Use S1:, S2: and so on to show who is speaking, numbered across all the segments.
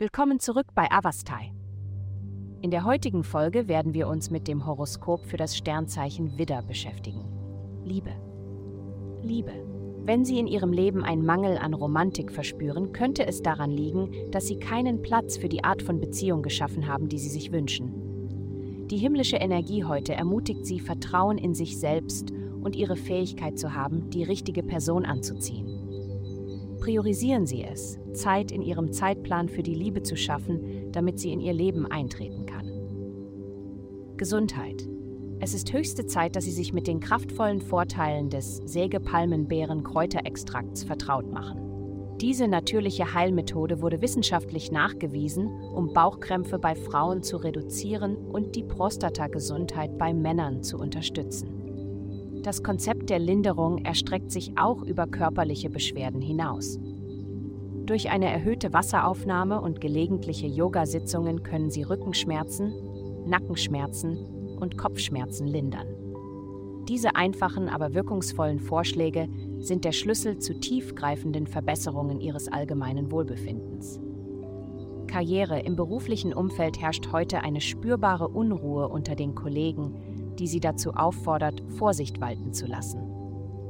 S1: Willkommen zurück bei Avastai. In der heutigen Folge werden wir uns mit dem Horoskop für das Sternzeichen Widder beschäftigen. Liebe. Liebe. Wenn Sie in Ihrem Leben einen Mangel an Romantik verspüren, könnte es daran liegen, dass Sie keinen Platz für die Art von Beziehung geschaffen haben, die Sie sich wünschen. Die himmlische Energie heute ermutigt Sie, Vertrauen in sich selbst und Ihre Fähigkeit zu haben, die richtige Person anzuziehen. Priorisieren Sie es, Zeit in Ihrem Zeitplan für die Liebe zu schaffen, damit sie in Ihr Leben eintreten kann. Gesundheit. Es ist höchste Zeit, dass Sie sich mit den kraftvollen Vorteilen des Sägepalmenbeeren-Kräuterextrakts vertraut machen. Diese natürliche Heilmethode wurde wissenschaftlich nachgewiesen, um Bauchkrämpfe bei Frauen zu reduzieren und die Prostatagesundheit bei Männern zu unterstützen. Das Konzept der Linderung erstreckt sich auch über körperliche Beschwerden hinaus. Durch eine erhöhte Wasseraufnahme und gelegentliche Yoga-Sitzungen können Sie Rückenschmerzen, Nackenschmerzen und Kopfschmerzen lindern. Diese einfachen, aber wirkungsvollen Vorschläge sind der Schlüssel zu tiefgreifenden Verbesserungen Ihres allgemeinen Wohlbefindens. Karriere im beruflichen Umfeld herrscht heute eine spürbare Unruhe unter den Kollegen, die sie dazu auffordert, Vorsicht walten zu lassen.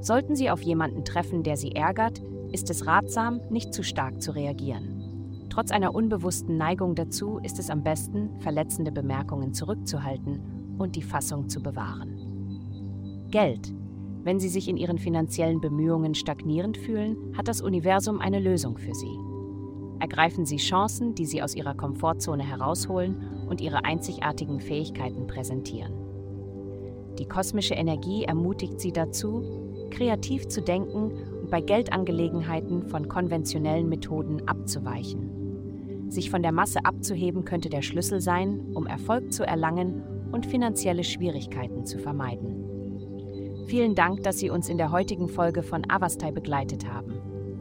S1: Sollten Sie auf jemanden treffen, der Sie ärgert, ist es ratsam, nicht zu stark zu reagieren. Trotz einer unbewussten Neigung dazu ist es am besten, verletzende Bemerkungen zurückzuhalten und die Fassung zu bewahren. Geld. Wenn Sie sich in Ihren finanziellen Bemühungen stagnierend fühlen, hat das Universum eine Lösung für Sie. Ergreifen Sie Chancen, die Sie aus Ihrer Komfortzone herausholen und Ihre einzigartigen Fähigkeiten präsentieren. Die kosmische Energie ermutigt sie dazu, kreativ zu denken und bei Geldangelegenheiten von konventionellen Methoden abzuweichen. Sich von der Masse abzuheben könnte der Schlüssel sein, um Erfolg zu erlangen und finanzielle Schwierigkeiten zu vermeiden. Vielen Dank, dass Sie uns in der heutigen Folge von Avastai begleitet haben.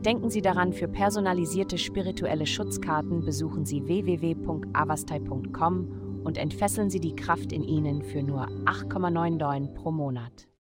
S1: Denken Sie daran, für personalisierte spirituelle Schutzkarten besuchen Sie www.avastai.com und entfesseln Sie die Kraft in Ihnen für nur 8,99 pro Monat.